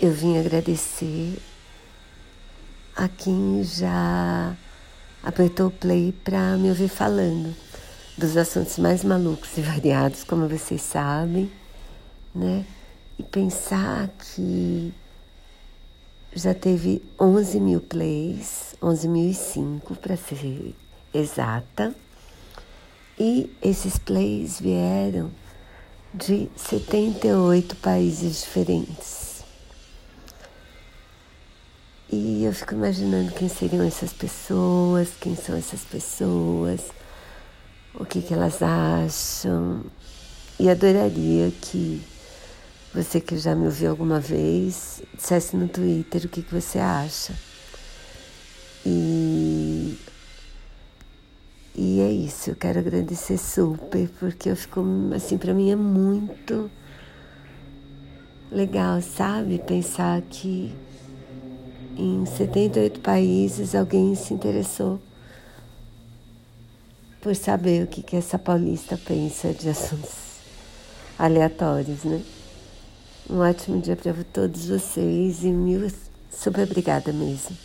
eu vim agradecer a quem já apertou o play para me ouvir falando dos assuntos mais malucos e variados, como vocês sabem, né? E pensar que já teve 11 mil plays, 11.005 para ser exata. E esses plays vieram de 78 países diferentes. E eu fico imaginando quem seriam essas pessoas, quem são essas pessoas, o que, que elas acham. E adoraria que você que já me ouviu alguma vez dissesse no Twitter o que, que você acha. E, e é isso, eu quero agradecer super, porque eu fico, assim, para mim é muito legal, sabe? Pensar que em 78 países alguém se interessou por saber o que, que essa paulista pensa de assuntos aleatórios, né? Um ótimo dia para todos vocês e mil super obrigada mesmo.